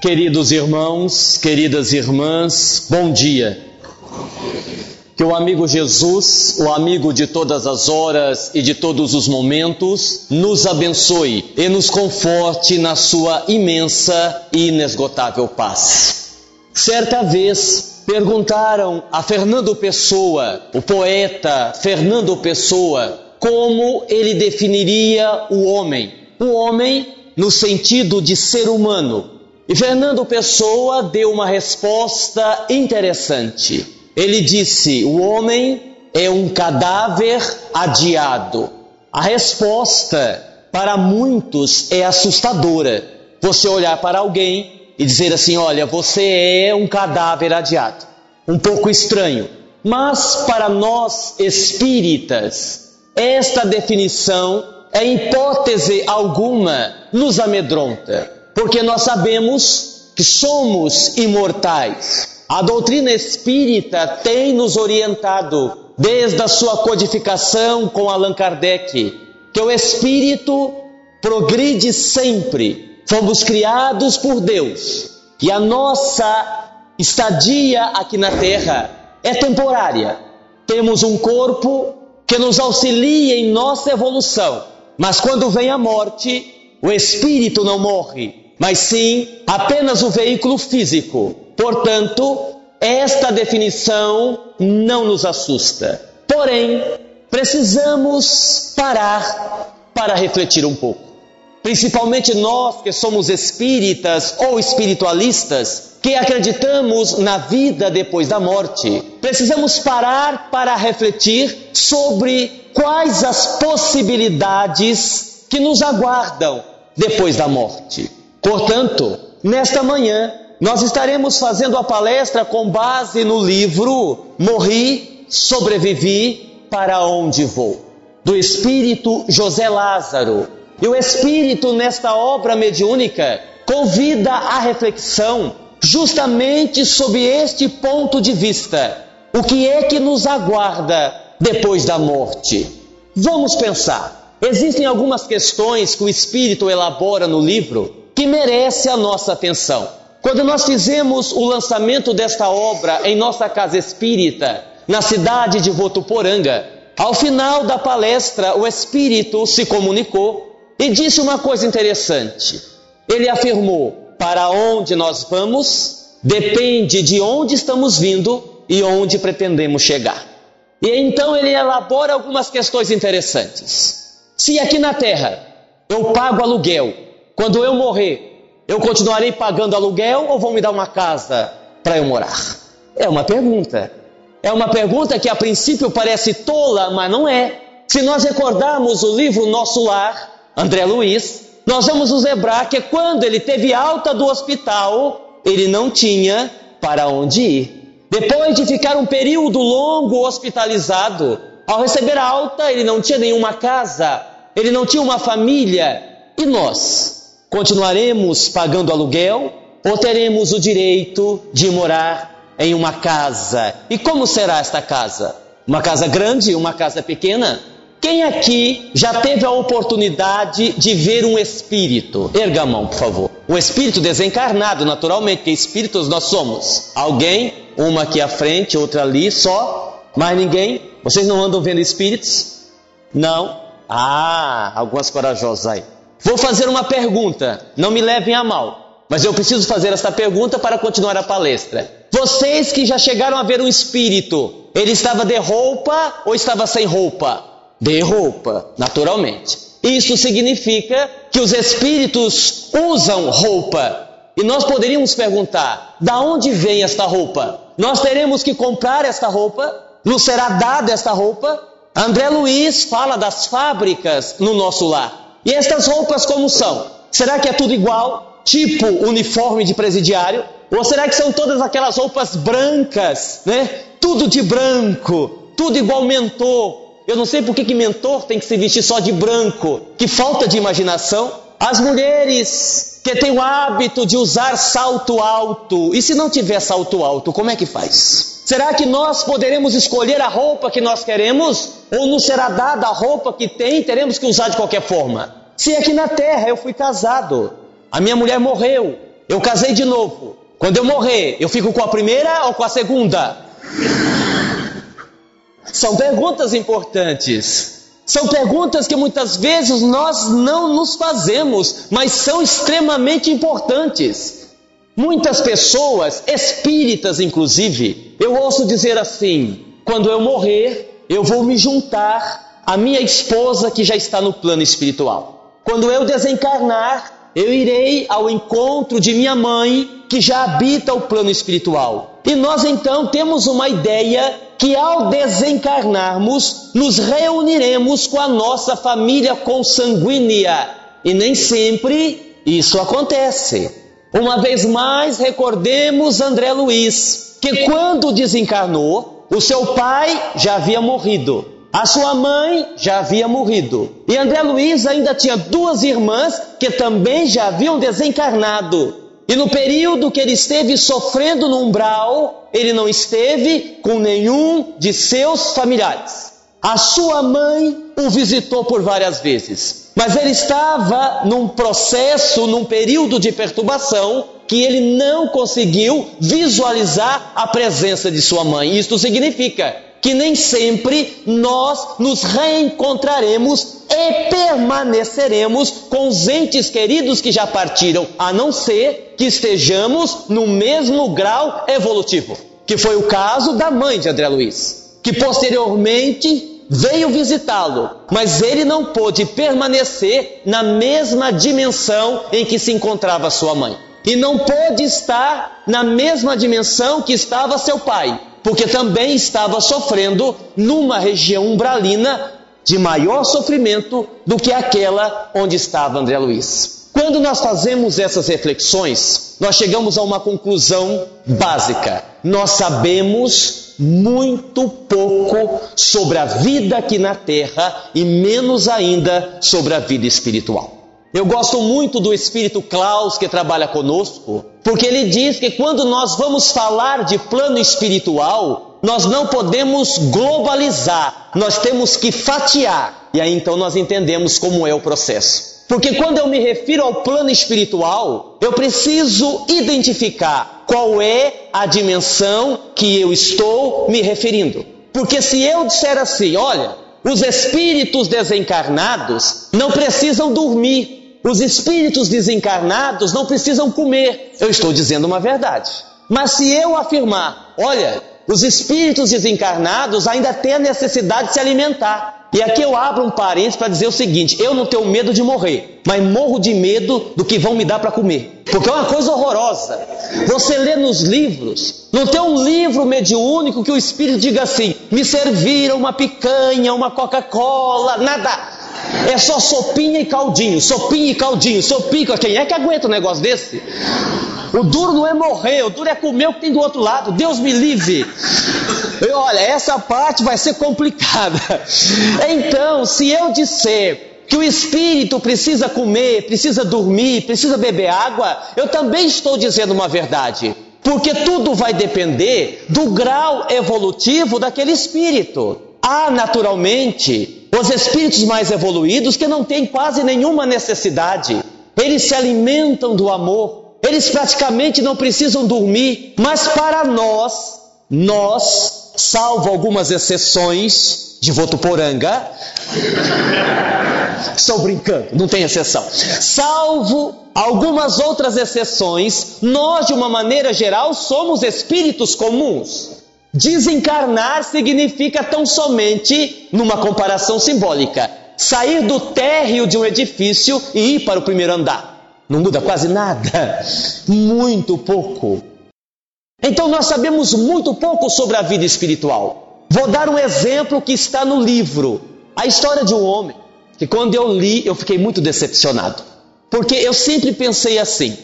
Queridos irmãos, queridas irmãs, bom dia. Que o amigo Jesus, o amigo de todas as horas e de todos os momentos, nos abençoe e nos conforte na sua imensa e inesgotável paz. Certa vez perguntaram a Fernando Pessoa, o poeta Fernando Pessoa, como ele definiria o homem. O homem no sentido de ser humano, e Fernando Pessoa deu uma resposta interessante. Ele disse: o homem é um cadáver adiado. A resposta para muitos é assustadora. Você olhar para alguém e dizer assim: olha, você é um cadáver adiado. Um pouco estranho. Mas para nós espíritas, esta definição, em hipótese alguma, nos amedronta porque nós sabemos que somos imortais. A doutrina espírita tem nos orientado desde a sua codificação com Allan Kardec, que o espírito progride sempre. Fomos criados por Deus e a nossa estadia aqui na terra é temporária. Temos um corpo que nos auxilia em nossa evolução, mas quando vem a morte, o espírito não morre, mas sim apenas o veículo físico. Portanto, esta definição não nos assusta. Porém, precisamos parar para refletir um pouco. Principalmente nós que somos espíritas ou espiritualistas, que acreditamos na vida depois da morte, precisamos parar para refletir sobre quais as possibilidades que nos aguardam depois da morte. Portanto, nesta manhã, nós estaremos fazendo a palestra com base no livro Morri, Sobrevivi, Para Onde Vou, do Espírito José Lázaro. E o Espírito, nesta obra mediúnica, convida à reflexão justamente sob este ponto de vista. O que é que nos aguarda depois da morte? Vamos pensar. Existem algumas questões que o Espírito elabora no livro que merece a nossa atenção. Quando nós fizemos o lançamento desta obra em nossa casa espírita, na cidade de Votuporanga, ao final da palestra, o Espírito se comunicou e disse uma coisa interessante. Ele afirmou: para onde nós vamos depende de onde estamos vindo e onde pretendemos chegar. E então ele elabora algumas questões interessantes. Se aqui na terra eu pago aluguel quando eu morrer, eu continuarei pagando aluguel ou vão me dar uma casa para eu morar? É uma pergunta. É uma pergunta que a princípio parece tola, mas não é. Se nós recordarmos o livro Nosso Lar, André Luiz, nós vamos nos lembrar que quando ele teve alta do hospital, ele não tinha para onde ir. Depois de ficar um período longo hospitalizado, ao receber alta, ele não tinha nenhuma casa, ele não tinha uma família. E nós? Continuaremos pagando aluguel ou teremos o direito de morar em uma casa? E como será esta casa? Uma casa grande, uma casa pequena? Quem aqui já teve a oportunidade de ver um espírito? Erga a mão, por favor. Um espírito desencarnado, naturalmente, que espíritos nós somos. Alguém? Uma aqui à frente, outra ali, só? Mais ninguém? Vocês não andam vendo espíritos? Não? Ah, algumas corajosas aí. Vou fazer uma pergunta, não me levem a mal, mas eu preciso fazer esta pergunta para continuar a palestra. Vocês que já chegaram a ver um espírito, ele estava de roupa ou estava sem roupa? De roupa, naturalmente. Isso significa que os espíritos usam roupa. E nós poderíamos perguntar: da onde vem esta roupa? Nós teremos que comprar esta roupa? Nos será dada esta roupa? André Luiz fala das fábricas no nosso lar. E estas roupas como são? Será que é tudo igual? Tipo uniforme de presidiário? Ou será que são todas aquelas roupas brancas, né? Tudo de branco, tudo igual mentor. Eu não sei por que, que mentor tem que se vestir só de branco. Que falta de imaginação. As mulheres que têm o hábito de usar salto alto. E se não tiver salto alto, como é que faz? Será que nós poderemos escolher a roupa que nós queremos? Ou nos será dada a roupa que tem, teremos que usar de qualquer forma? Se aqui na terra eu fui casado, a minha mulher morreu, eu casei de novo. Quando eu morrer, eu fico com a primeira ou com a segunda? São perguntas importantes. São perguntas que muitas vezes nós não nos fazemos, mas são extremamente importantes. Muitas pessoas, espíritas inclusive, eu ouço dizer assim: quando eu morrer, eu vou me juntar à minha esposa que já está no plano espiritual. Quando eu desencarnar, eu irei ao encontro de minha mãe que já habita o plano espiritual. E nós então temos uma ideia que ao desencarnarmos, nos reuniremos com a nossa família consanguínea. E nem sempre isso acontece. Uma vez mais, recordemos André Luiz, que quando desencarnou, o seu pai já havia morrido, a sua mãe já havia morrido, e André Luiz ainda tinha duas irmãs que também já haviam desencarnado. E no período que ele esteve sofrendo no umbral, ele não esteve com nenhum de seus familiares. A sua mãe o visitou por várias vezes, mas ele estava num processo, num período de perturbação, que ele não conseguiu visualizar a presença de sua mãe. Isto significa que nem sempre nós nos reencontraremos e permaneceremos com os entes queridos que já partiram, a não ser que estejamos no mesmo grau evolutivo, que foi o caso da mãe de André Luiz, que posteriormente veio visitá-lo, mas ele não pôde permanecer na mesma dimensão em que se encontrava sua mãe. E não pôde estar na mesma dimensão que estava seu pai, porque também estava sofrendo numa região umbralina de maior sofrimento do que aquela onde estava André Luiz. Quando nós fazemos essas reflexões, nós chegamos a uma conclusão básica. Nós sabemos muito pouco sobre a vida aqui na terra e menos ainda sobre a vida espiritual. Eu gosto muito do espírito Klaus que trabalha conosco, porque ele diz que quando nós vamos falar de plano espiritual, nós não podemos globalizar, nós temos que fatiar. E aí então nós entendemos como é o processo. Porque quando eu me refiro ao plano espiritual, eu preciso identificar qual é a dimensão que eu estou me referindo. Porque se eu disser assim, olha, os espíritos desencarnados não precisam dormir, os espíritos desencarnados não precisam comer. Eu estou dizendo uma verdade. Mas se eu afirmar, olha, os espíritos desencarnados ainda têm a necessidade de se alimentar. E aqui eu abro um parênteses para dizer o seguinte: eu não tenho medo de morrer, mas morro de medo do que vão me dar para comer. Porque é uma coisa horrorosa. Você lê nos livros, não tem um livro mediúnico que o espírito diga assim: me serviram uma picanha, uma Coca-Cola, nada. É só sopinha e caldinho, sopinha e caldinho, sopinha. Quem é que aguenta um negócio desse? O duro não é morrer, o duro é comer o que tem do outro lado. Deus me livre. E olha, essa parte vai ser complicada. Então, se eu disser que o espírito precisa comer, precisa dormir, precisa beber água, eu também estou dizendo uma verdade. Porque tudo vai depender do grau evolutivo daquele espírito. Há naturalmente os espíritos mais evoluídos que não têm quase nenhuma necessidade, eles se alimentam do amor, eles praticamente não precisam dormir, mas para nós, nós, salvo algumas exceções de Votuporanga, estou brincando, não tem exceção, salvo algumas outras exceções, nós de uma maneira geral somos espíritos comuns. Desencarnar significa tão somente, numa comparação simbólica, sair do térreo de um edifício e ir para o primeiro andar. Não muda quase nada, muito pouco. Então nós sabemos muito pouco sobre a vida espiritual. Vou dar um exemplo que está no livro, a história de um homem que quando eu li eu fiquei muito decepcionado, porque eu sempre pensei assim: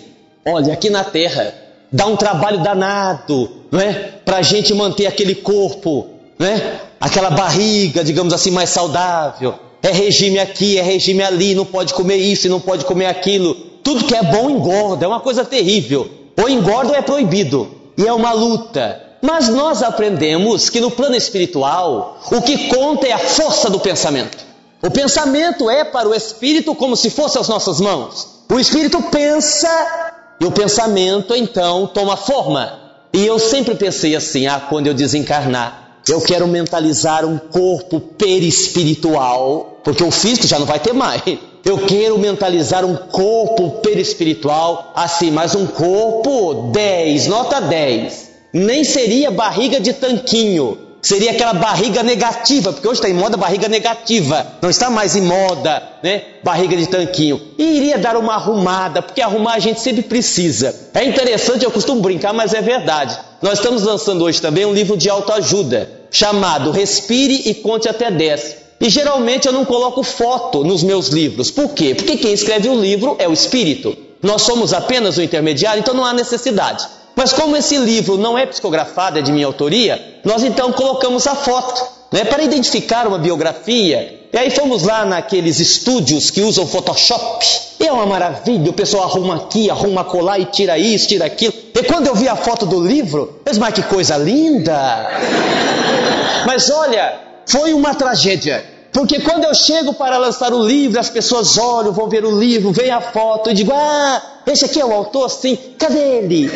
olha, aqui na Terra dá um trabalho danado, não é? Para a gente manter aquele corpo, não é? Aquela barriga, digamos assim, mais saudável. É regime aqui, é regime ali, não pode comer isso e não pode comer aquilo. Tudo que é bom engorda, é uma coisa terrível. Ou engorda ou é proibido. E é uma luta. Mas nós aprendemos que no plano espiritual, o que conta é a força do pensamento. O pensamento é para o espírito como se fosse as nossas mãos. O espírito pensa E o pensamento então toma forma. E eu sempre pensei assim: ah, quando eu desencarnar, eu quero mentalizar um corpo perispiritual, porque o físico já não vai ter mais. Eu quero mentalizar um corpo perispiritual assim, mas um corpo 10, nota 10. Nem seria barriga de tanquinho, seria aquela barriga negativa, porque hoje está em moda barriga negativa, não está mais em moda, né? Barriga de tanquinho. E iria dar uma arrumada, porque arrumar a gente sempre precisa. É interessante, eu costumo brincar, mas é verdade. Nós estamos lançando hoje também um livro de autoajuda, chamado Respire e Conte até 10. E geralmente eu não coloco foto nos meus livros. Por quê? Porque quem escreve o livro é o espírito. Nós somos apenas o intermediário, então não há necessidade. Mas como esse livro não é psicografado, é de minha autoria, nós então colocamos a foto, né, para identificar uma biografia. E aí fomos lá naqueles estúdios que usam Photoshop. E é uma maravilha, o pessoal arruma aqui, arruma colar e tira isso, tira aquilo. E quando eu vi a foto do livro, eu disse, mas que coisa linda! Mas olha, foi uma tragédia. Porque quando eu chego para lançar o livro, as pessoas olham, vão ver o livro, veem a foto e digo: Ah, esse aqui é o autor? Sim, cadê ele?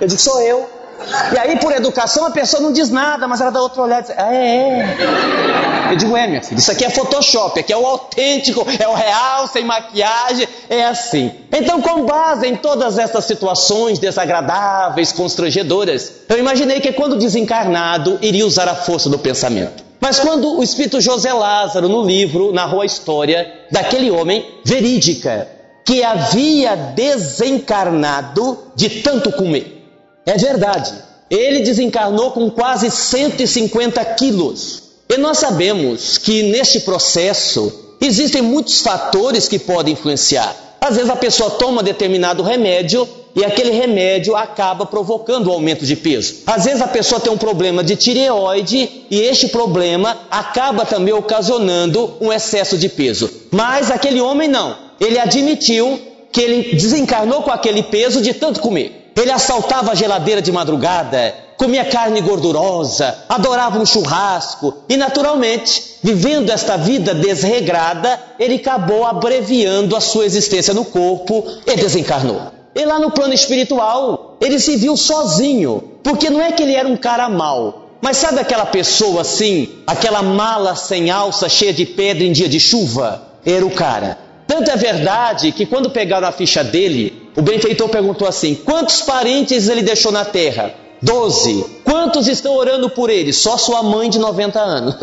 Eu digo: Sou eu. E aí, por educação, a pessoa não diz nada, mas ela dá outro olhar e diz: Ah, é, é. Eu digo: É, minha filha, isso aqui é Photoshop, aqui é o autêntico, é o real, sem maquiagem, é assim. Então, com base em todas essas situações desagradáveis, constrangedoras, eu imaginei que quando desencarnado, iria usar a força do pensamento. Mas quando o espírito José Lázaro, no livro, narrou a história daquele homem verídica, que havia desencarnado de tanto comer. É verdade. Ele desencarnou com quase 150 quilos. E nós sabemos que neste processo existem muitos fatores que podem influenciar. Às vezes a pessoa toma determinado remédio e aquele remédio acaba provocando o aumento de peso. Às vezes a pessoa tem um problema de tireoide e este problema acaba também ocasionando um excesso de peso. Mas aquele homem não. Ele admitiu que ele desencarnou com aquele peso de tanto comer. Ele assaltava a geladeira de madrugada, comia carne gordurosa, adorava um churrasco e, naturalmente, vivendo esta vida desregrada, ele acabou abreviando a sua existência no corpo e desencarnou. E lá no plano espiritual, ele se viu sozinho, porque não é que ele era um cara mau, mas sabe aquela pessoa assim, aquela mala sem alça cheia de pedra em dia de chuva? Era o cara. Tanto é verdade que quando pegaram a ficha dele, o benfeitor perguntou assim: quantos parentes ele deixou na terra? Doze. Quantos estão orando por ele? Só sua mãe de 90 anos.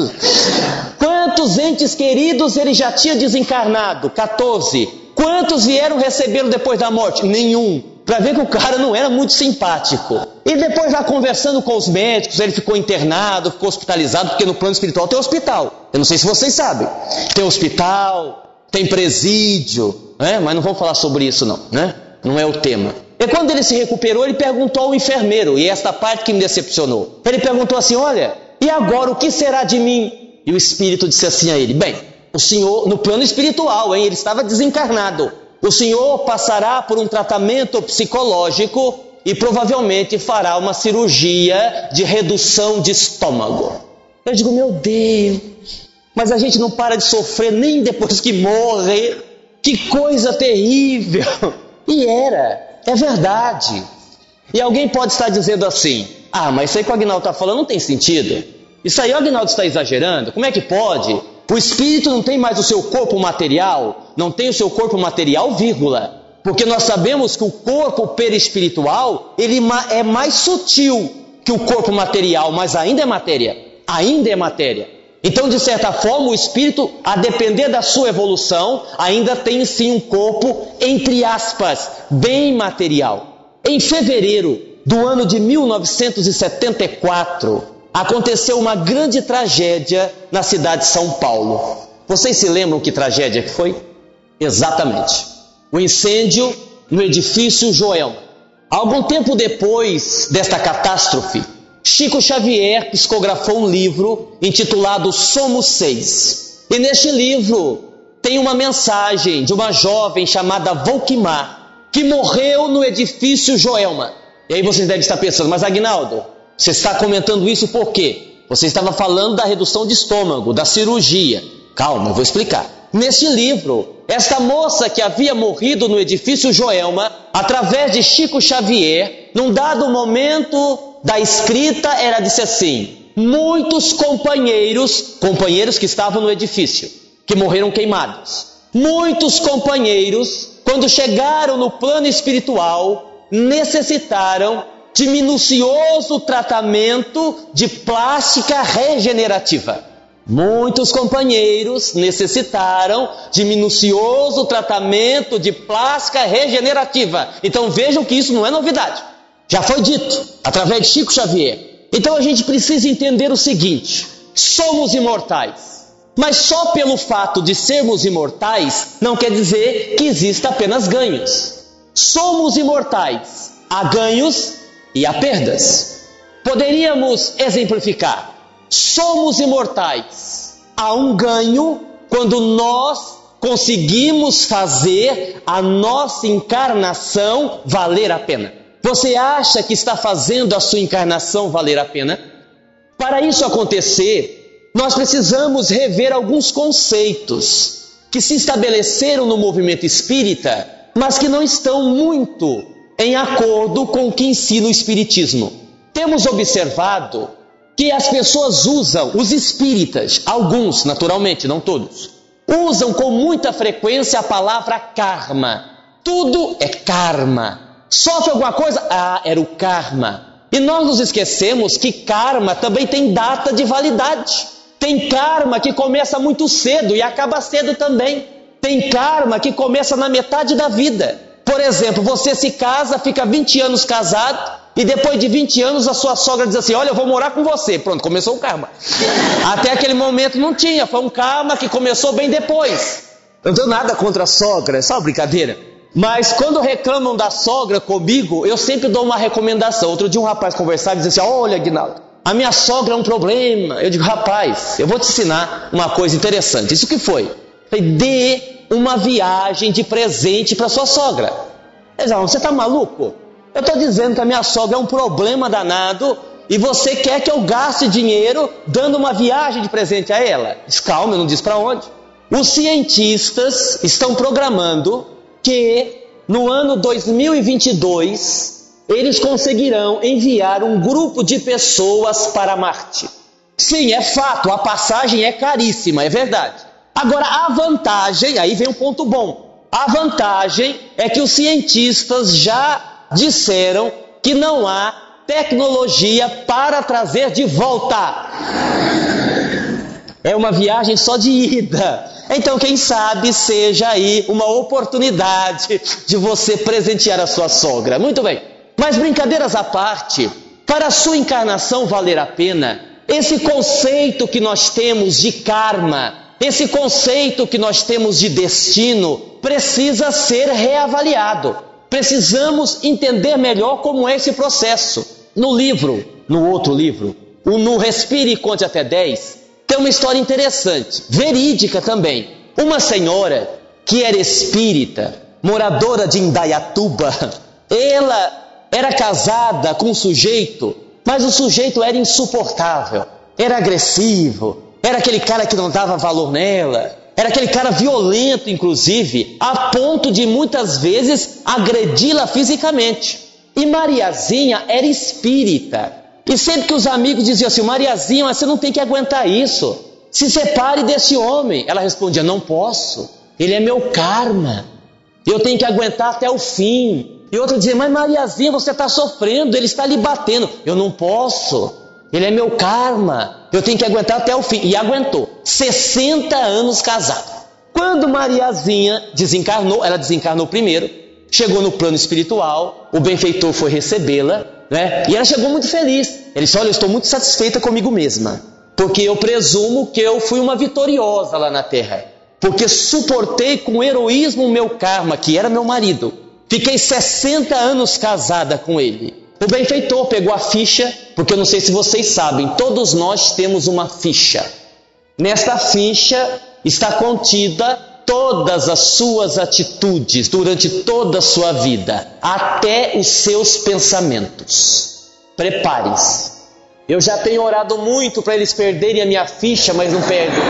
Quantos entes queridos ele já tinha desencarnado? 14. Quantos vieram recebê-lo depois da morte? Nenhum. Para ver que o cara não era muito simpático. E depois lá conversando com os médicos, ele ficou internado, ficou hospitalizado, porque no plano espiritual tem hospital. Eu não sei se vocês sabem. Tem hospital, tem presídio, né? mas não vamos falar sobre isso não, né? não é o tema. E quando ele se recuperou, ele perguntou ao enfermeiro, e esta parte que me decepcionou. Ele perguntou assim: Olha, e agora o que será de mim? E o espírito disse assim a ele: Bem, o senhor, no plano espiritual, hein, ele estava desencarnado. O senhor passará por um tratamento psicológico e provavelmente fará uma cirurgia de redução de estômago. Eu digo: Meu Deus, mas a gente não para de sofrer nem depois que morre. Que coisa terrível! E era, é verdade. E alguém pode estar dizendo assim: ah, mas isso aí que o Agnaldo está falando não tem sentido. Isso aí o Agnaldo está exagerando. Como é que pode? O espírito não tem mais o seu corpo material, não tem o seu corpo material, vírgula. Porque nós sabemos que o corpo perispiritual ele é mais sutil que o corpo material, mas ainda é matéria. Ainda é matéria. Então, de certa forma, o espírito, a depender da sua evolução, ainda tem sim um corpo, entre aspas, bem material. Em fevereiro do ano de 1974, aconteceu uma grande tragédia na cidade de São Paulo. Vocês se lembram que tragédia que foi? Exatamente. O incêndio no edifício Joel. Algum tempo depois desta catástrofe, Chico Xavier psicografou um livro intitulado Somos Seis. E neste livro tem uma mensagem de uma jovem chamada Volkmar, que morreu no edifício Joelma. E aí vocês devem estar pensando, mas Agnaldo, você está comentando isso por quê? Você estava falando da redução de estômago, da cirurgia. Calma, eu vou explicar. neste livro. Esta moça que havia morrido no edifício Joelma, através de Chico Xavier, num dado momento da escrita, ela disse assim: muitos companheiros, companheiros que estavam no edifício, que morreram queimados, muitos companheiros, quando chegaram no plano espiritual, necessitaram de minucioso tratamento de plástica regenerativa. Muitos companheiros necessitaram de minucioso tratamento de plástica regenerativa. Então vejam que isso não é novidade. Já foi dito através de Chico Xavier. Então a gente precisa entender o seguinte: somos imortais. Mas só pelo fato de sermos imortais não quer dizer que exista apenas ganhos. Somos imortais. Há ganhos e há perdas. Poderíamos exemplificar: somos imortais. Há um ganho quando nós conseguimos fazer a nossa encarnação valer a pena. Você acha que está fazendo a sua encarnação valer a pena? Para isso acontecer, nós precisamos rever alguns conceitos que se estabeleceram no movimento espírita, mas que não estão muito em acordo com o que ensina o Espiritismo. Temos observado que as pessoas usam, os espíritas, alguns naturalmente, não todos, usam com muita frequência a palavra karma. Tudo é karma. Sofre alguma coisa? Ah, era o karma. E nós nos esquecemos que karma também tem data de validade. Tem karma que começa muito cedo e acaba cedo também. Tem karma que começa na metade da vida. Por exemplo, você se casa, fica 20 anos casado, e depois de 20 anos a sua sogra diz assim: Olha, eu vou morar com você. Pronto, começou o karma. Até aquele momento não tinha, foi um karma que começou bem depois. Eu não tenho nada contra a sogra, é só uma brincadeira. Mas quando reclamam da sogra comigo, eu sempre dou uma recomendação. Outro dia um rapaz conversava e dizia assim: Olha, Aguinaldo, a minha sogra é um problema. Eu digo, rapaz, eu vou te ensinar uma coisa interessante. Isso que foi? Dê uma viagem de presente para sua sogra. Você está maluco? Eu estou dizendo que a minha sogra é um problema danado e você quer que eu gaste dinheiro dando uma viagem de presente a ela? Calma, eu não disse para onde. Os cientistas estão programando que no ano 2022 eles conseguirão enviar um grupo de pessoas para Marte. Sim, é fato, a passagem é caríssima, é verdade. Agora, a vantagem, aí vem um ponto bom. A vantagem é que os cientistas já disseram que não há tecnologia para trazer de volta. É uma viagem só de ida. Então, quem sabe seja aí uma oportunidade de você presentear a sua sogra. Muito bem. Mas brincadeiras à parte, para a sua encarnação valer a pena, esse conceito que nós temos de karma, esse conceito que nós temos de destino precisa ser reavaliado. Precisamos entender melhor como é esse processo. No livro, no outro livro, o No Respire e Conte Até 10, tem uma história interessante, verídica também. Uma senhora que era espírita, moradora de Indaiatuba, ela era casada com um sujeito, mas o sujeito era insuportável, era agressivo, era aquele cara que não dava valor nela, era aquele cara violento, inclusive, a ponto de muitas vezes agredi-la fisicamente. E Mariazinha era espírita. E sempre que os amigos diziam assim: Mariazinha, você não tem que aguentar isso. Se separe desse homem. Ela respondia: Não posso. Ele é meu karma. Eu tenho que aguentar até o fim. E outra dizia: Mas Mariazinha, você está sofrendo, ele está lhe batendo. Eu não posso. Ele é meu karma. Eu tenho que aguentar até o fim. E aguentou. 60 anos casado. Quando Mariazinha desencarnou, ela desencarnou primeiro, chegou no plano espiritual, o benfeitor foi recebê-la, né? E ela chegou muito feliz. Ele disse: Olha, eu estou muito satisfeita comigo mesma, porque eu presumo que eu fui uma vitoriosa lá na terra, porque suportei com heroísmo o meu karma, que era meu marido. Fiquei 60 anos casada com ele. O benfeitor pegou a ficha, porque eu não sei se vocês sabem, todos nós temos uma ficha. Nesta ficha está contida todas as suas atitudes durante toda a sua vida, até os seus pensamentos. Prepare-se. Eu já tenho orado muito para eles perderem a minha ficha, mas não perdem.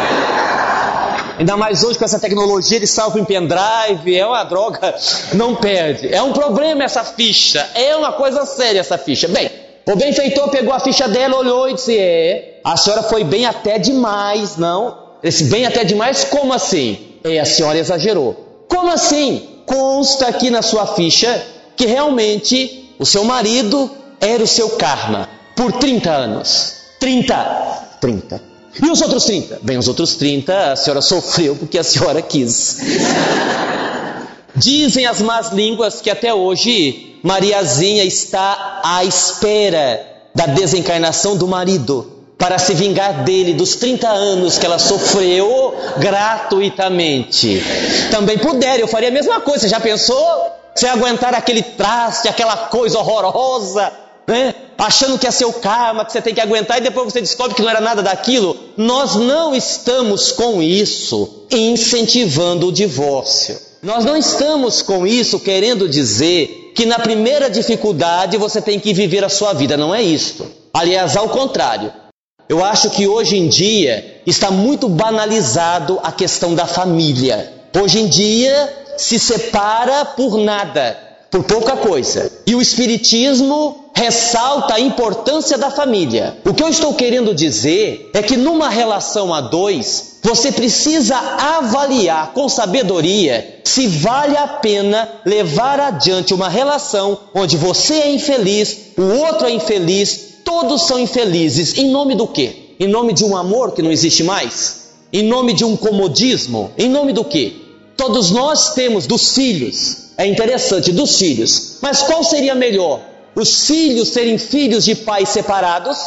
Ainda mais hoje com essa tecnologia de salvo em pendrive, é uma droga, não perde. É um problema essa ficha, é uma coisa séria essa ficha. Bem, o benfeitor pegou a ficha dela, olhou e disse: É, a senhora foi bem até demais, não? Esse bem até demais, como assim? É, a senhora exagerou. Como assim? Consta aqui na sua ficha que realmente o seu marido era o seu karma por 30 anos. 30. 30. E os outros 30? Bem, os outros 30 a senhora sofreu porque a senhora quis. Dizem as más línguas que até hoje Mariazinha está à espera da desencarnação do marido para se vingar dele dos 30 anos que ela sofreu gratuitamente. Também puder, eu faria a mesma coisa. Você já pensou? Você aguentar aquele traste, aquela coisa horrorosa, né? achando que é seu karma, que você tem que aguentar e depois você descobre que não era nada daquilo. Nós não estamos com isso incentivando o divórcio. Nós não estamos com isso querendo dizer que na primeira dificuldade você tem que viver a sua vida. Não é isto. Aliás, ao contrário. Eu acho que hoje em dia está muito banalizado a questão da família. Hoje em dia se separa por nada, por pouca coisa. E o Espiritismo ressalta a importância da família. O que eu estou querendo dizer é que numa relação a dois, você precisa avaliar com sabedoria se vale a pena levar adiante uma relação onde você é infeliz, o outro é infeliz, Todos são infelizes. Em nome do quê? Em nome de um amor que não existe mais? Em nome de um comodismo? Em nome do quê? Todos nós temos dos filhos. É interessante, dos filhos. Mas qual seria melhor? Os filhos serem filhos de pais separados?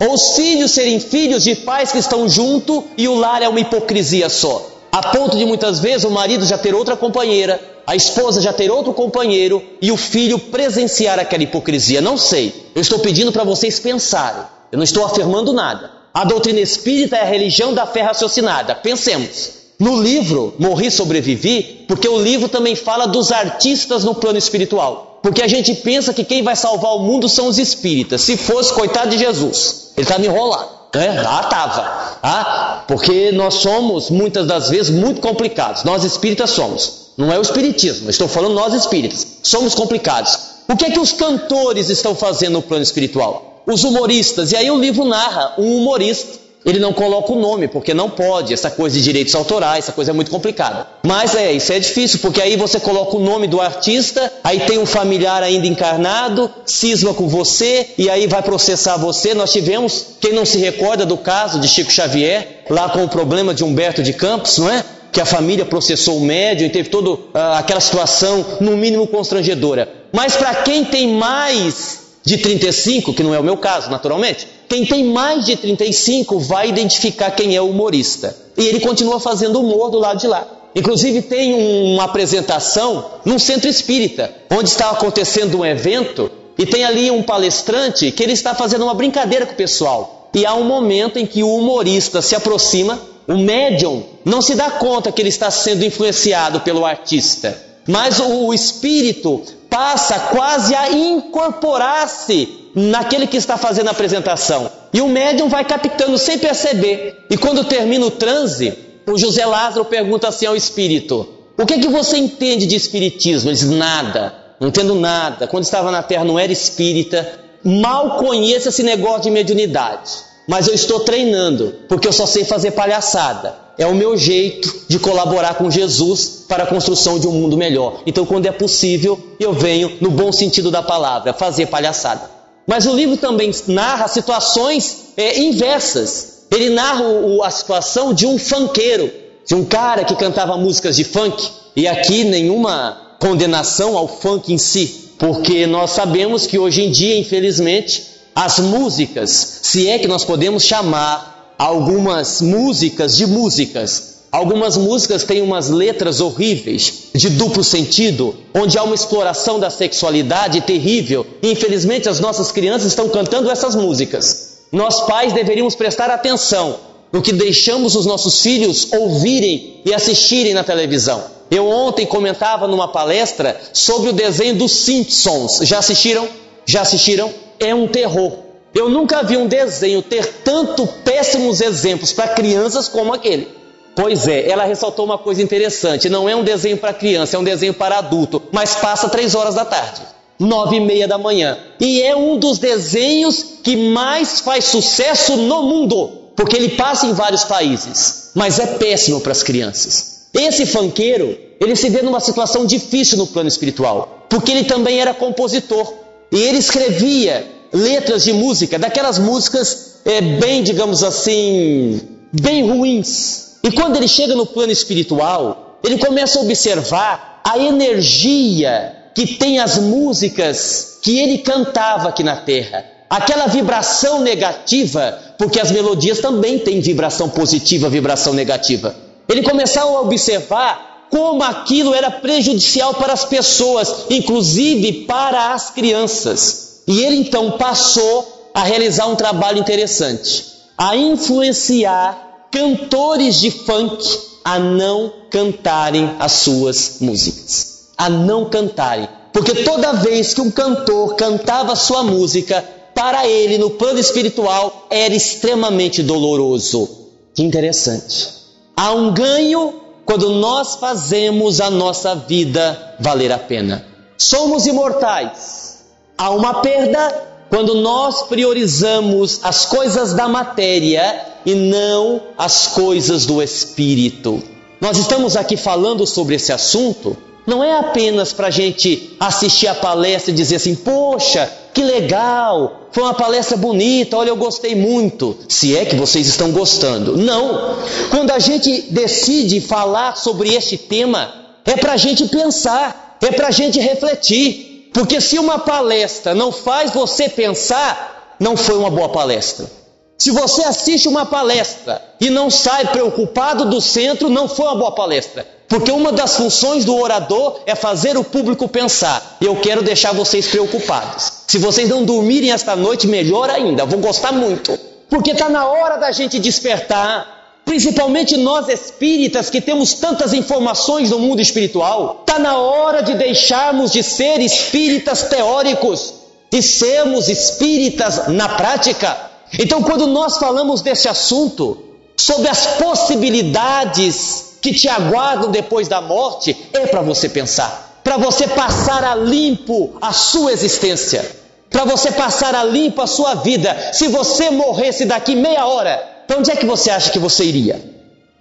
Ou os filhos serem filhos de pais que estão junto e o lar é uma hipocrisia só? A ponto de muitas vezes o marido já ter outra companheira, a esposa já ter outro companheiro e o filho presenciar aquela hipocrisia. Não sei. Eu estou pedindo para vocês pensarem. Eu não estou afirmando nada. A doutrina espírita é a religião da fé raciocinada. Pensemos. No livro Morri Sobrevivi, porque o livro também fala dos artistas no plano espiritual. Porque a gente pensa que quem vai salvar o mundo são os espíritas. Se fosse, coitado de Jesus, ele está me enrolando. É, lá estava. Ah, porque nós somos, muitas das vezes, muito complicados. Nós espíritas somos. Não é o espiritismo, estou falando nós espíritas. Somos complicados. O que é que os cantores estão fazendo no plano espiritual? Os humoristas. E aí o livro narra um humorista. Ele não coloca o nome, porque não pode, essa coisa de direitos autorais, essa coisa é muito complicada. Mas é, isso é difícil, porque aí você coloca o nome do artista, aí tem um familiar ainda encarnado, cisma com você, e aí vai processar você. Nós tivemos, quem não se recorda do caso de Chico Xavier, lá com o problema de Humberto de Campos, não é? que a família processou o médium e teve toda uh, aquela situação, no mínimo, constrangedora. Mas para quem tem mais de 35, que não é o meu caso, naturalmente, quem tem mais de 35 vai identificar quem é o humorista. E ele continua fazendo humor do lado de lá. Inclusive tem uma apresentação num centro espírita, onde está acontecendo um evento e tem ali um palestrante que ele está fazendo uma brincadeira com o pessoal. E há um momento em que o humorista se aproxima o médium não se dá conta que ele está sendo influenciado pelo artista, mas o espírito passa quase a incorporar-se naquele que está fazendo a apresentação. E o médium vai captando sem perceber. E quando termina o transe, o José Lázaro pergunta assim ao espírito: O que é que você entende de espiritismo? Ele diz: Nada, não entendo nada. Quando estava na terra não era espírita, mal conheço esse negócio de mediunidade mas eu estou treinando, porque eu só sei fazer palhaçada. É o meu jeito de colaborar com Jesus para a construção de um mundo melhor. Então, quando é possível, eu venho, no bom sentido da palavra, fazer palhaçada. Mas o livro também narra situações é, inversas. Ele narra o, a situação de um funkeiro, de um cara que cantava músicas de funk. E aqui nenhuma condenação ao funk em si, porque nós sabemos que hoje em dia, infelizmente, as músicas, se é que nós podemos chamar algumas músicas de músicas. Algumas músicas têm umas letras horríveis, de duplo sentido, onde há uma exploração da sexualidade terrível. E infelizmente as nossas crianças estão cantando essas músicas. Nós pais deveríamos prestar atenção no que deixamos os nossos filhos ouvirem e assistirem na televisão. Eu ontem comentava numa palestra sobre o desenho dos Simpsons. Já assistiram? Já assistiram? É um terror. Eu nunca vi um desenho ter tanto péssimos exemplos para crianças como aquele. Pois é, ela ressaltou uma coisa interessante: não é um desenho para criança, é um desenho para adulto, mas passa três horas da tarde, nove e meia da manhã. E é um dos desenhos que mais faz sucesso no mundo, porque ele passa em vários países, mas é péssimo para as crianças. Esse fanqueiro, ele se vê numa situação difícil no plano espiritual, porque ele também era compositor e ele escrevia letras de música, daquelas músicas é, bem, digamos assim, bem ruins, e quando ele chega no plano espiritual, ele começa a observar a energia que tem as músicas que ele cantava aqui na terra. Aquela vibração negativa, porque as melodias também têm vibração positiva, vibração negativa. Ele começou a observar como aquilo era prejudicial para as pessoas, inclusive para as crianças. E ele então passou a realizar um trabalho interessante, a influenciar cantores de funk a não cantarem as suas músicas. A não cantarem. Porque toda vez que um cantor cantava sua música, para ele, no plano espiritual, era extremamente doloroso. Que interessante. Há um ganho quando nós fazemos a nossa vida valer a pena. Somos imortais. Há uma perda quando nós priorizamos as coisas da matéria e não as coisas do espírito. Nós estamos aqui falando sobre esse assunto, não é apenas para a gente assistir a palestra e dizer assim, poxa, que legal, foi uma palestra bonita, olha, eu gostei muito, se é que vocês estão gostando. Não, quando a gente decide falar sobre este tema, é para a gente pensar, é para a gente refletir, porque se uma palestra não faz você pensar, não foi uma boa palestra. Se você assiste uma palestra e não sai preocupado do centro, não foi uma boa palestra. Porque uma das funções do orador é fazer o público pensar. Eu quero deixar vocês preocupados. Se vocês não dormirem esta noite, melhor ainda, vou gostar muito. Porque está na hora da gente despertar. Principalmente nós espíritas que temos tantas informações no mundo espiritual, está na hora de deixarmos de ser espíritas teóricos e sermos espíritas na prática. Então, quando nós falamos desse assunto, sobre as possibilidades que te aguardam depois da morte, é para você pensar, para você passar a limpo a sua existência, para você passar a limpo a sua vida. Se você morresse daqui meia hora, para onde é que você acha que você iria?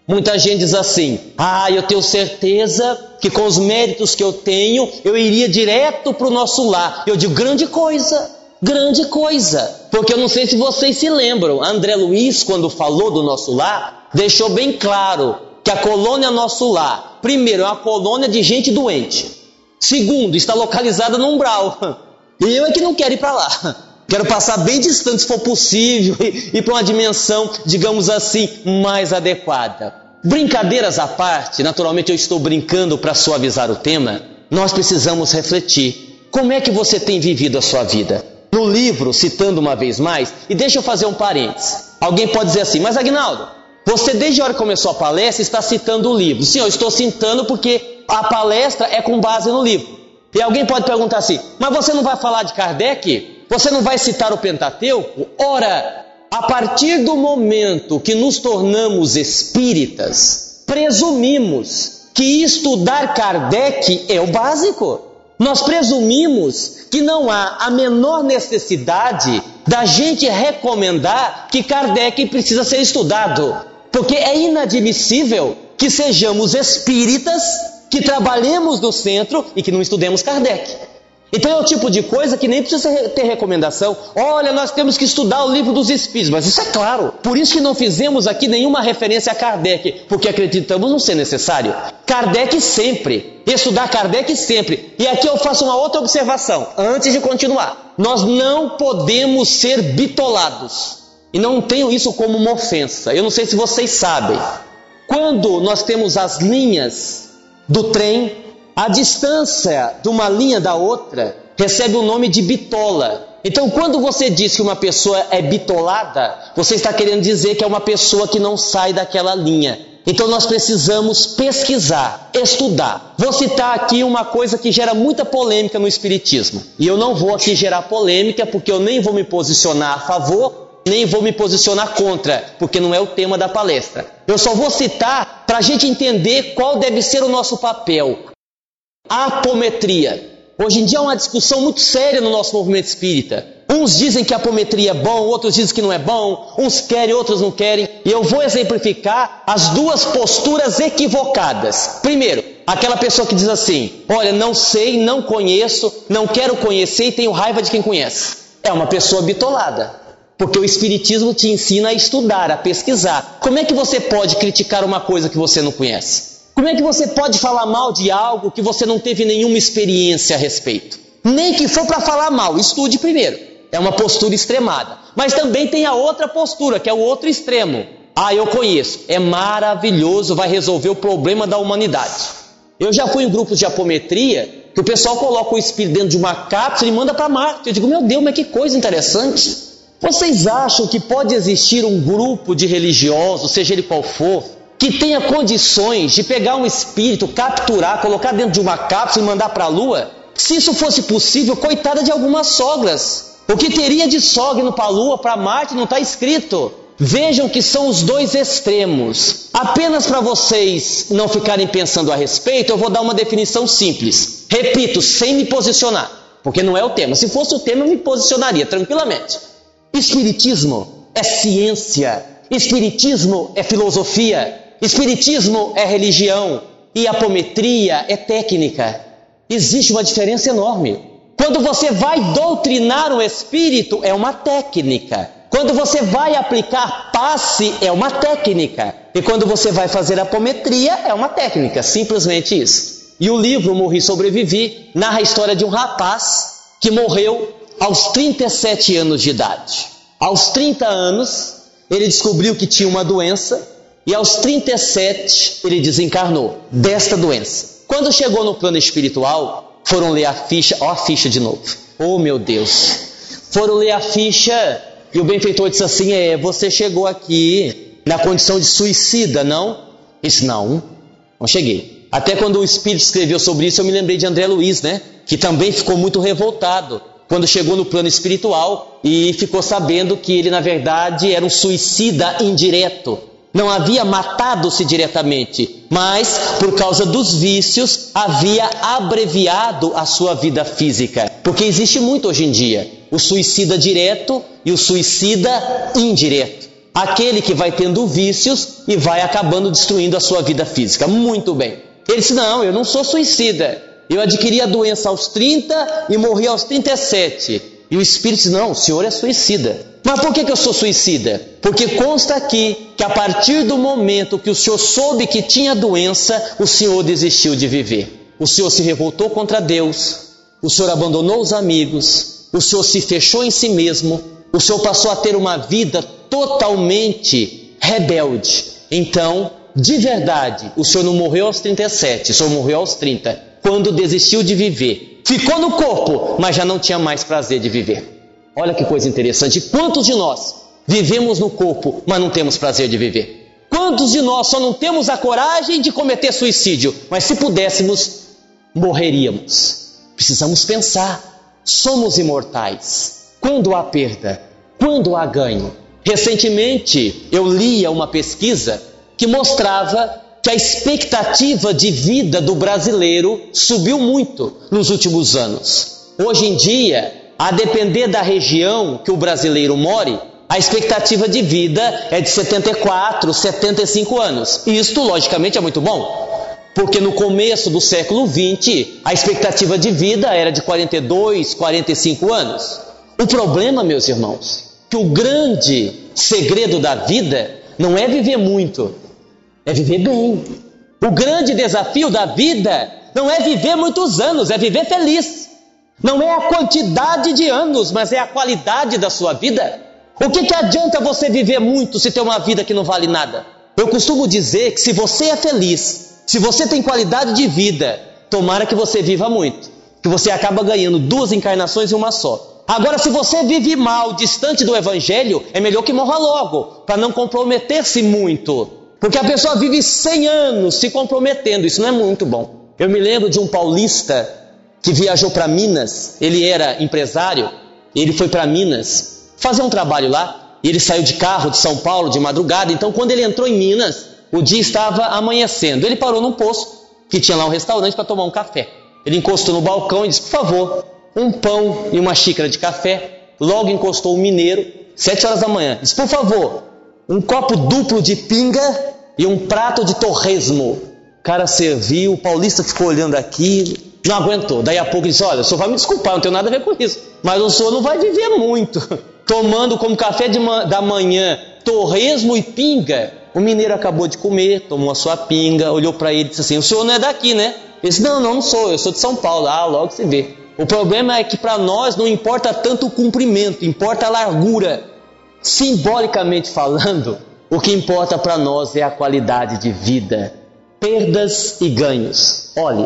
Muita gente diz assim: Ah, eu tenho certeza que com os méritos que eu tenho, eu iria direto para o nosso lar. Eu digo: grande coisa grande coisa. Porque eu não sei se vocês se lembram, André Luiz, quando falou do nosso lar, deixou bem claro que a colônia Nosso Lar, primeiro, é uma colônia de gente doente. Segundo, está localizada no umbral. E eu é que não quero ir para lá. Quero passar bem distante, se for possível, e para uma dimensão, digamos assim, mais adequada. Brincadeiras à parte, naturalmente eu estou brincando para suavizar o tema, nós precisamos refletir. Como é que você tem vivido a sua vida? no livro, citando uma vez mais, e deixa eu fazer um parênteses. Alguém pode dizer assim, mas Agnaldo, você desde a hora que começou a palestra está citando o livro. Sim, eu estou citando porque a palestra é com base no livro. E alguém pode perguntar assim, mas você não vai falar de Kardec? Você não vai citar o Pentateuco? Ora, a partir do momento que nos tornamos espíritas, presumimos que estudar Kardec é o básico. Nós presumimos que não há a menor necessidade da gente recomendar que Kardec precisa ser estudado, porque é inadmissível que sejamos espíritas, que trabalhemos no centro e que não estudemos Kardec. Então é o tipo de coisa que nem precisa ter recomendação. Olha, nós temos que estudar o livro dos Espíritos, mas isso é claro. Por isso que não fizemos aqui nenhuma referência a Kardec, porque acreditamos não ser necessário. Kardec sempre, estudar Kardec sempre. E aqui eu faço uma outra observação, antes de continuar. Nós não podemos ser bitolados. E não tenho isso como uma ofensa. Eu não sei se vocês sabem. Quando nós temos as linhas do trem a distância de uma linha da outra recebe o nome de bitola. Então, quando você diz que uma pessoa é bitolada, você está querendo dizer que é uma pessoa que não sai daquela linha. Então, nós precisamos pesquisar, estudar. Vou citar aqui uma coisa que gera muita polêmica no Espiritismo. E eu não vou aqui gerar polêmica, porque eu nem vou me posicionar a favor, nem vou me posicionar contra, porque não é o tema da palestra. Eu só vou citar para a gente entender qual deve ser o nosso papel. Apometria. Hoje em dia é uma discussão muito séria no nosso movimento espírita. Uns dizem que a apometria é bom, outros dizem que não é bom, uns querem, outros não querem. E eu vou exemplificar as duas posturas equivocadas. Primeiro, aquela pessoa que diz assim: Olha, não sei, não conheço, não quero conhecer e tenho raiva de quem conhece. É uma pessoa bitolada. Porque o Espiritismo te ensina a estudar, a pesquisar. Como é que você pode criticar uma coisa que você não conhece? Como é que você pode falar mal de algo que você não teve nenhuma experiência a respeito? Nem que for para falar mal, estude primeiro. É uma postura extremada. Mas também tem a outra postura, que é o outro extremo. Ah, eu conheço. É maravilhoso, vai resolver o problema da humanidade. Eu já fui em grupos de apometria que o pessoal coloca o espírito dentro de uma cápsula e manda para Marte. Eu digo, meu Deus, mas que coisa interessante. Vocês acham que pode existir um grupo de religiosos, seja ele qual for, que tenha condições de pegar um espírito, capturar, colocar dentro de uma cápsula e mandar para a lua? Se isso fosse possível, coitada de algumas sogras. O que teria de sogra indo para a lua, para Marte, não está escrito. Vejam que são os dois extremos. Apenas para vocês não ficarem pensando a respeito, eu vou dar uma definição simples. Repito, sem me posicionar, porque não é o tema. Se fosse o tema, eu me posicionaria tranquilamente. Espiritismo é ciência, Espiritismo é filosofia, Espiritismo é religião e apometria é técnica. Existe uma diferença enorme. Quando você vai doutrinar o espírito, é uma técnica. Quando você vai aplicar passe, é uma técnica. E quando você vai fazer apometria, é uma técnica. Simplesmente isso. E o livro Morri Sobrevivi narra a história de um rapaz que morreu aos 37 anos de idade. Aos 30 anos, ele descobriu que tinha uma doença e aos 37 ele desencarnou desta doença. Quando chegou no plano espiritual, foram ler a ficha, ó a ficha de novo. Oh meu Deus. Foram ler a ficha e o benfeitor disse assim: "É, você chegou aqui na condição de suicida, não?" Disse: "Não, não cheguei." Até quando o espírito escreveu sobre isso, eu me lembrei de André Luiz, né? Que também ficou muito revoltado quando chegou no plano espiritual e ficou sabendo que ele, na verdade, era um suicida indireto não havia matado-se diretamente, mas por causa dos vícios havia abreviado a sua vida física. Porque existe muito hoje em dia o suicida direto e o suicida indireto. Aquele que vai tendo vícios e vai acabando destruindo a sua vida física. Muito bem. Ele disse: Não, eu não sou suicida. Eu adquiri a doença aos 30 e morri aos 37. E o Espírito disse: Não, o senhor é suicida. Mas por que, que eu sou suicida? Porque consta aqui que a partir do momento que o senhor soube que tinha doença, o senhor desistiu de viver. O senhor se revoltou contra Deus, o senhor abandonou os amigos, o senhor se fechou em si mesmo, o senhor passou a ter uma vida totalmente rebelde. Então, de verdade, o senhor não morreu aos 37, o senhor morreu aos 30, quando desistiu de viver. Ficou no corpo, mas já não tinha mais prazer de viver. Olha que coisa interessante. Quantos de nós vivemos no corpo, mas não temos prazer de viver? Quantos de nós só não temos a coragem de cometer suicídio, mas se pudéssemos, morreríamos? Precisamos pensar. Somos imortais. Quando há perda? Quando há ganho? Recentemente eu lia uma pesquisa que mostrava que a expectativa de vida do brasileiro subiu muito nos últimos anos. Hoje em dia, a depender da região que o brasileiro more, a expectativa de vida é de 74, 75 anos. E isto, logicamente, é muito bom. Porque no começo do século 20, a expectativa de vida era de 42, 45 anos. O problema, meus irmãos, que o grande segredo da vida não é viver muito, é viver bem. O grande desafio da vida não é viver muitos anos, é viver feliz. Não é a quantidade de anos, mas é a qualidade da sua vida. O que, que adianta você viver muito se tem uma vida que não vale nada? Eu costumo dizer que se você é feliz, se você tem qualidade de vida, tomara que você viva muito, que você acaba ganhando duas encarnações e uma só. Agora, se você vive mal, distante do Evangelho, é melhor que morra logo, para não comprometer-se muito. Porque a pessoa vive 100 anos se comprometendo, isso não é muito bom. Eu me lembro de um paulista que viajou para Minas, ele era empresário, ele foi para Minas fazer um trabalho lá, ele saiu de carro de São Paulo de madrugada, então quando ele entrou em Minas, o dia estava amanhecendo. Ele parou num posto que tinha lá um restaurante para tomar um café. Ele encostou no balcão e disse: Por favor, um pão e uma xícara de café. Logo encostou o mineiro, sete horas da manhã. Disse: Por favor, um copo duplo de pinga e um prato de torresmo. O cara serviu, o paulista ficou olhando aquilo, não aguentou. Daí a pouco disse: Olha, o senhor vai me desculpar, não tenho nada a ver com isso, mas o senhor não vai viver muito. Tomando como café da manhã torresmo e pinga. O mineiro acabou de comer, tomou a sua pinga, olhou para ele e disse assim: O senhor não é daqui, né? Ele disse: Não, não, não sou, eu sou de São Paulo. Ah, logo se vê. O problema é que para nós não importa tanto o cumprimento, importa a largura. Simbolicamente falando, o que importa para nós é a qualidade de vida, perdas e ganhos. Olhe,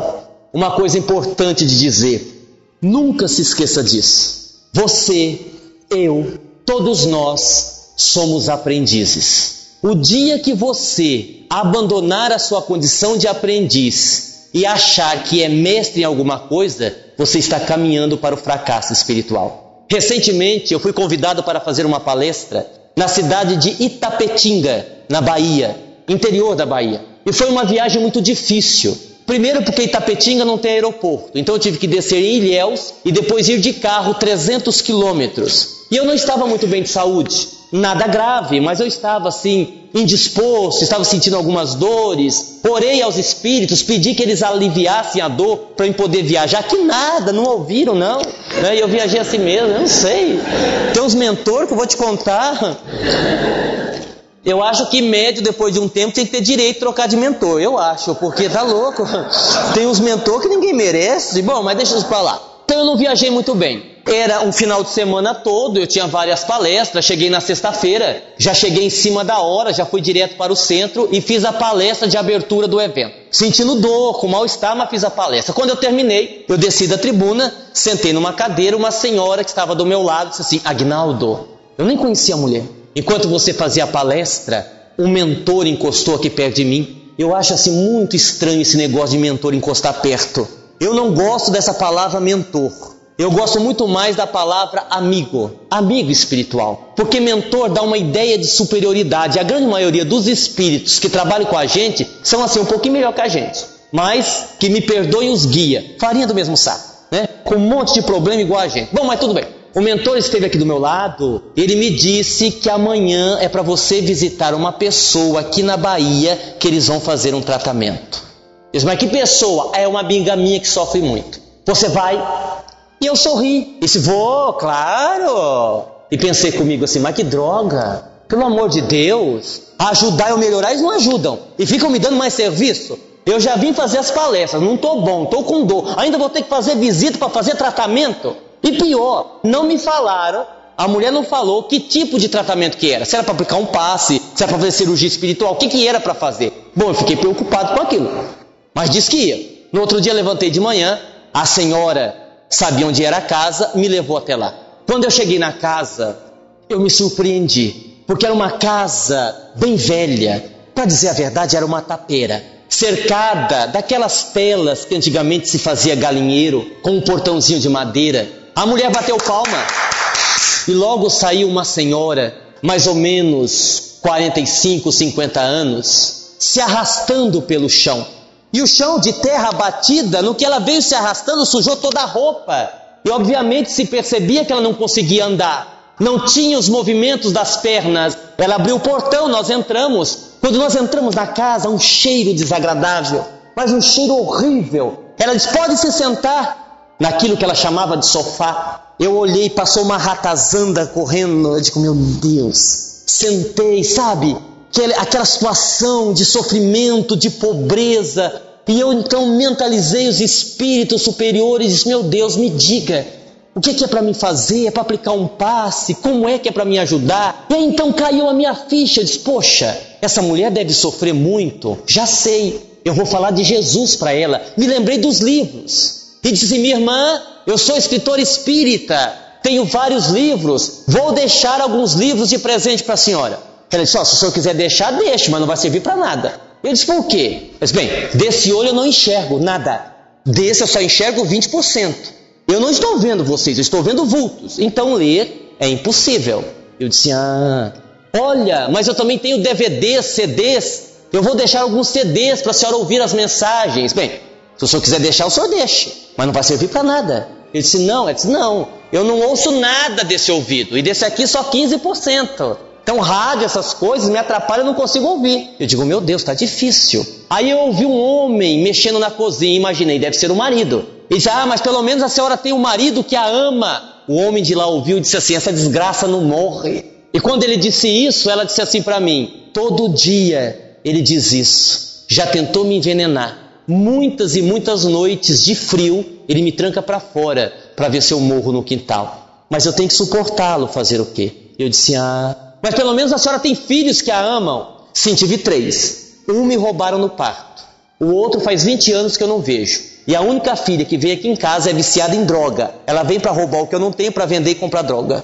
uma coisa importante de dizer: nunca se esqueça disso. Você, eu, todos nós somos aprendizes. O dia que você abandonar a sua condição de aprendiz e achar que é mestre em alguma coisa, você está caminhando para o fracasso espiritual. Recentemente eu fui convidado para fazer uma palestra na cidade de Itapetinga, na Bahia, interior da Bahia. E foi uma viagem muito difícil. Primeiro porque Itapetinga não tem aeroporto, então eu tive que descer em Ilhéus e depois ir de carro 300 quilômetros. E eu não estava muito bem de saúde, nada grave, mas eu estava assim indisposto, estava sentindo algumas dores. Orei aos espíritos, pedi que eles aliviassem a dor para eu poder viajar. Que nada, não ouviram, não. Né? E eu viajei assim mesmo, eu não sei. Tem uns mentores que eu vou te contar. Eu acho que médio, depois de um tempo, tem que ter direito de trocar de mentor. Eu acho, porque tá louco. Tem uns mentores que ninguém merece. Bom, mas deixa isso para lá. Então eu não viajei muito bem. Era um final de semana todo, eu tinha várias palestras, cheguei na sexta-feira, já cheguei em cima da hora, já fui direto para o centro e fiz a palestra de abertura do evento. Sentindo dor, com mal-estar, mas fiz a palestra. Quando eu terminei, eu desci da tribuna, sentei numa cadeira, uma senhora que estava do meu lado disse assim: Agnaldo, eu nem conhecia a mulher. Enquanto você fazia a palestra, um mentor encostou aqui perto de mim. Eu acho assim muito estranho esse negócio de mentor encostar perto. Eu não gosto dessa palavra mentor. Eu gosto muito mais da palavra amigo, amigo espiritual, porque mentor dá uma ideia de superioridade. A grande maioria dos espíritos que trabalham com a gente são assim um pouquinho melhor que a gente, mas que me perdoem os guia, farinha do mesmo saco, né? Com um monte de problema igual a gente. Bom, mas tudo bem. O mentor esteve aqui do meu lado, ele me disse que amanhã é para você visitar uma pessoa aqui na Bahia que eles vão fazer um tratamento. Mas que pessoa? É uma amiga minha que sofre muito. Você vai? E eu sorri. Disse, vou, claro. E pensei comigo assim, mas que droga. Pelo amor de Deus. Ajudar eu melhorar, eles não ajudam. E ficam me dando mais serviço. Eu já vim fazer as palestras, não estou bom, estou com dor. Ainda vou ter que fazer visita para fazer tratamento. E pior, não me falaram a mulher não falou que tipo de tratamento que era. Se era para aplicar um passe, se era para fazer cirurgia espiritual, o que, que era para fazer? Bom, eu fiquei preocupado com aquilo. Mas disse que ia. No outro dia levantei de manhã, a senhora sabia onde era a casa, me levou até lá. Quando eu cheguei na casa, eu me surpreendi, porque era uma casa bem velha. Para dizer a verdade, era uma tapeira, cercada daquelas telas que antigamente se fazia galinheiro, com um portãozinho de madeira. A mulher bateu palma e logo saiu uma senhora, mais ou menos 45, 50 anos, se arrastando pelo chão. E o chão de terra batida, no que ela veio se arrastando, sujou toda a roupa. E obviamente se percebia que ela não conseguia andar. Não tinha os movimentos das pernas. Ela abriu o portão, nós entramos. Quando nós entramos na casa, um cheiro desagradável, mas um cheiro horrível. Ela disse: pode se sentar naquilo que ela chamava de sofá. Eu olhei, passou uma ratazanda correndo. Eu digo: meu Deus. Sentei, sabe? Aquela situação de sofrimento, de pobreza. E eu então mentalizei os espíritos superiores e disse: Meu Deus, me diga, o que é para me fazer? É para aplicar um passe? Como é que é para me ajudar? E aí então caiu a minha ficha. Eu disse: Poxa, essa mulher deve sofrer muito. Já sei, eu vou falar de Jesus para ela. Me lembrei dos livros. E disse: Minha irmã, eu sou escritor espírita, tenho vários livros, vou deixar alguns livros de presente para a senhora. Ela disse: oh, se o senhor quiser deixar, deixe, mas não vai servir para nada. Eu disse: por quê? Eu disse: bem, desse olho eu não enxergo nada. Desse eu só enxergo 20%. Eu não estou vendo vocês, eu estou vendo vultos. Então ler é impossível. Eu disse: ah, olha, mas eu também tenho DVDs, CDs Eu vou deixar alguns CDs para a senhora ouvir as mensagens. Bem, se o senhor quiser deixar, o senhor deixe, mas não vai servir para nada. Ele disse: Não, ele disse: Não, eu não ouço nada desse ouvido, e desse aqui só 15%. Então, rádio, essas coisas me atrapalham, eu não consigo ouvir. Eu digo: Meu Deus, está difícil. Aí eu ouvi um homem mexendo na cozinha, imaginei, deve ser o marido. Ele disse: Ah, mas pelo menos a senhora tem um marido que a ama. O homem de lá ouviu e disse assim: Essa desgraça não morre. E quando ele disse isso, ela disse assim para mim: Todo dia ele diz isso. Já tentou me envenenar. Muitas e muitas noites de frio, ele me tranca para fora para ver se eu morro no quintal. Mas eu tenho que suportá-lo, fazer o quê? Eu disse: Ah, mas pelo menos a senhora tem filhos que a amam. Sim, tive três. Um me roubaram no parto. O outro faz 20 anos que eu não vejo. E a única filha que veio aqui em casa é viciada em droga. Ela vem para roubar o que eu não tenho para vender e comprar droga.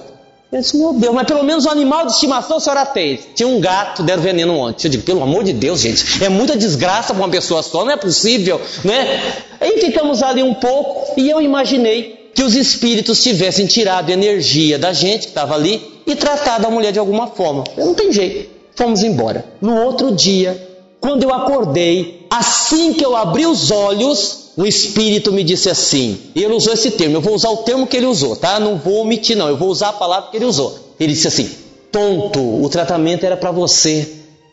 Eu disse, meu Deus, mas pelo menos um animal de estimação a senhora tem. Tinha um gato, deram veneno ontem. Eu digo, pelo amor de Deus, gente, é muita desgraça para uma pessoa só, não é possível, né? Aí ficamos ali um pouco e eu imaginei que os espíritos tivessem tirado energia da gente que estava ali e tratado a mulher de alguma forma. Eu não tem jeito. Fomos embora. No outro dia, quando eu acordei, assim que eu abri os olhos, o Espírito me disse assim, ele usou esse termo, eu vou usar o termo que ele usou, tá? Não vou omitir não, eu vou usar a palavra que ele usou. Ele disse assim, tonto, o tratamento era para você,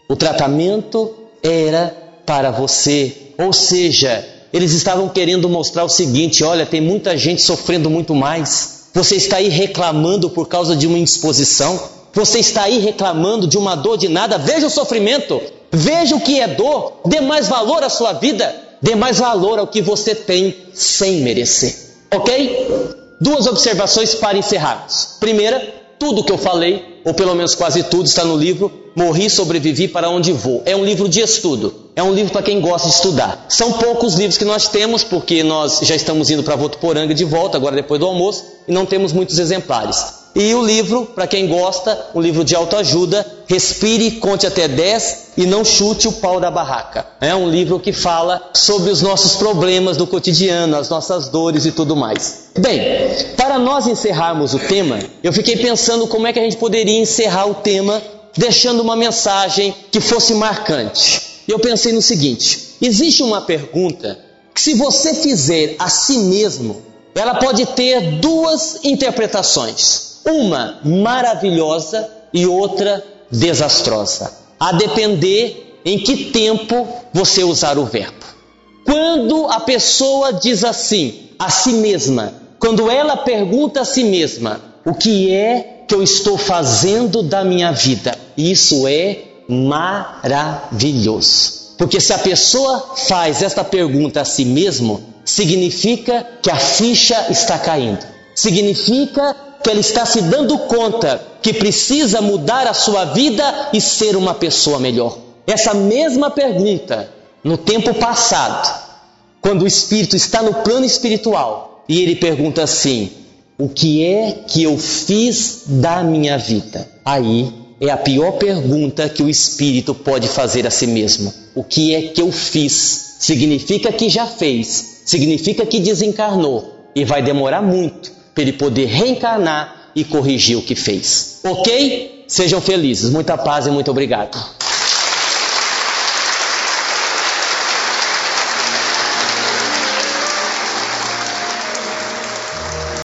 o tratamento era para você. Ou seja, eles estavam querendo mostrar o seguinte, olha, tem muita gente sofrendo muito mais. Você está aí reclamando por causa de uma indisposição, você está aí reclamando de uma dor de nada, veja o sofrimento, veja o que é dor, dê mais valor à sua vida. Dê mais valor ao que você tem sem merecer. Ok? Duas observações para encerrarmos. Primeira, tudo que eu falei, ou pelo menos quase tudo, está no livro Morri, Sobrevivi para Onde Vou. É um livro de estudo. É um livro para quem gosta de estudar. São poucos livros que nós temos, porque nós já estamos indo para Votuporanga de volta, agora depois do almoço, e não temos muitos exemplares. E o livro, para quem gosta, um livro de autoajuda, Respire, Conte até 10 e Não Chute o Pau da Barraca. É um livro que fala sobre os nossos problemas do cotidiano, as nossas dores e tudo mais. Bem, para nós encerrarmos o tema, eu fiquei pensando como é que a gente poderia encerrar o tema deixando uma mensagem que fosse marcante. E eu pensei no seguinte: existe uma pergunta que, se você fizer a si mesmo, ela pode ter duas interpretações uma maravilhosa e outra desastrosa, a depender em que tempo você usar o verbo. Quando a pessoa diz assim a si mesma, quando ela pergunta a si mesma, o que é que eu estou fazendo da minha vida? Isso é maravilhoso. Porque se a pessoa faz esta pergunta a si mesmo, significa que a ficha está caindo. Significa que ela está se dando conta que precisa mudar a sua vida e ser uma pessoa melhor. Essa mesma pergunta, no tempo passado, quando o espírito está no plano espiritual e ele pergunta assim: O que é que eu fiz da minha vida? Aí é a pior pergunta que o espírito pode fazer a si mesmo. O que é que eu fiz? Significa que já fez, significa que desencarnou e vai demorar muito para ele poder reencarnar e corrigir o que fez. Ok? Sejam felizes. Muita paz e muito obrigado.